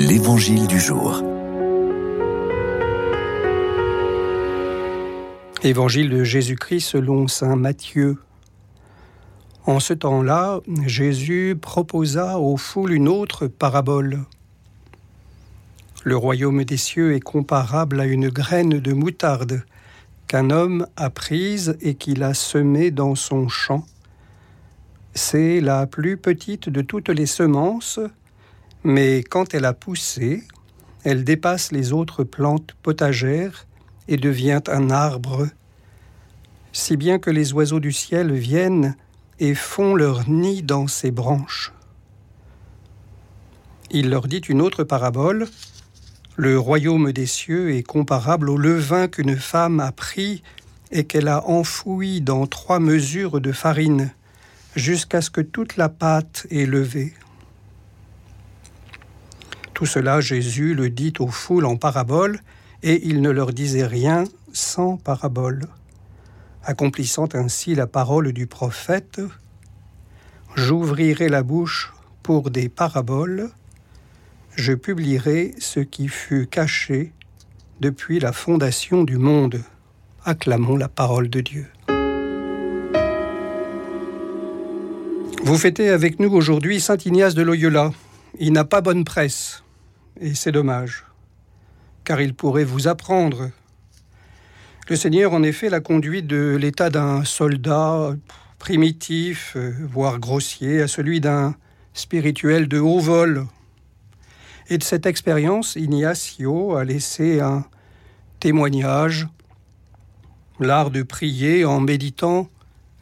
L'Évangile du jour. Évangile de Jésus-Christ selon Saint Matthieu. En ce temps-là, Jésus proposa aux foules une autre parabole. Le royaume des cieux est comparable à une graine de moutarde qu'un homme a prise et qu'il a semée dans son champ. C'est la plus petite de toutes les semences, mais quand elle a poussé, elle dépasse les autres plantes potagères et devient un arbre, si bien que les oiseaux du ciel viennent et font leur nid dans ses branches. Il leur dit une autre parabole. Le royaume des cieux est comparable au levain qu'une femme a pris et qu'elle a enfoui dans trois mesures de farine, jusqu'à ce que toute la pâte est levée. Tout cela, Jésus le dit aux foules en parabole, et il ne leur disait rien sans parabole, accomplissant ainsi la parole du prophète J'ouvrirai la bouche pour des paraboles, je publierai ce qui fut caché depuis la fondation du monde. Acclamons la parole de Dieu. Vous fêtez avec nous aujourd'hui Saint Ignace de Loyola. Il n'a pas bonne presse, et c'est dommage, car il pourrait vous apprendre. Le Seigneur, en effet, l'a conduit de l'état d'un soldat primitif, euh, voire grossier, à celui d'un spirituel de haut vol. Et de cette expérience, Ignacio a laissé un témoignage, l'art de prier en méditant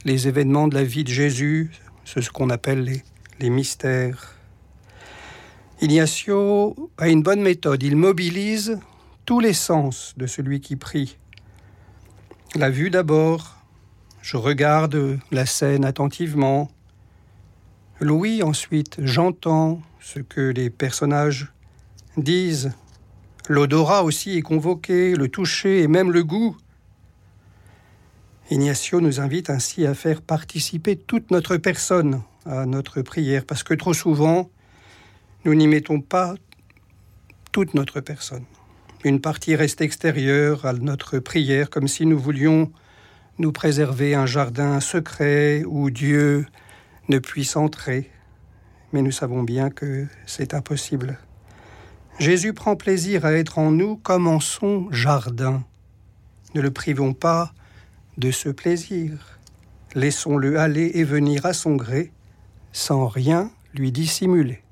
les événements de la vie de Jésus, ce qu'on appelle les, les mystères. Ignacio a une bonne méthode, il mobilise tous les sens de celui qui prie. La vue d'abord, je regarde la scène attentivement. Louis ensuite, j'entends ce que les personnages disent. L'odorat aussi est convoqué, le toucher et même le goût. Ignacio nous invite ainsi à faire participer toute notre personne à notre prière, parce que trop souvent, nous n'y mettons pas toute notre personne. Une partie reste extérieure à notre prière, comme si nous voulions nous préserver un jardin secret où Dieu ne puisse entrer. Mais nous savons bien que c'est impossible. Jésus prend plaisir à être en nous comme en son jardin. Ne le privons pas de ce plaisir. Laissons-le aller et venir à son gré, sans rien lui dissimuler.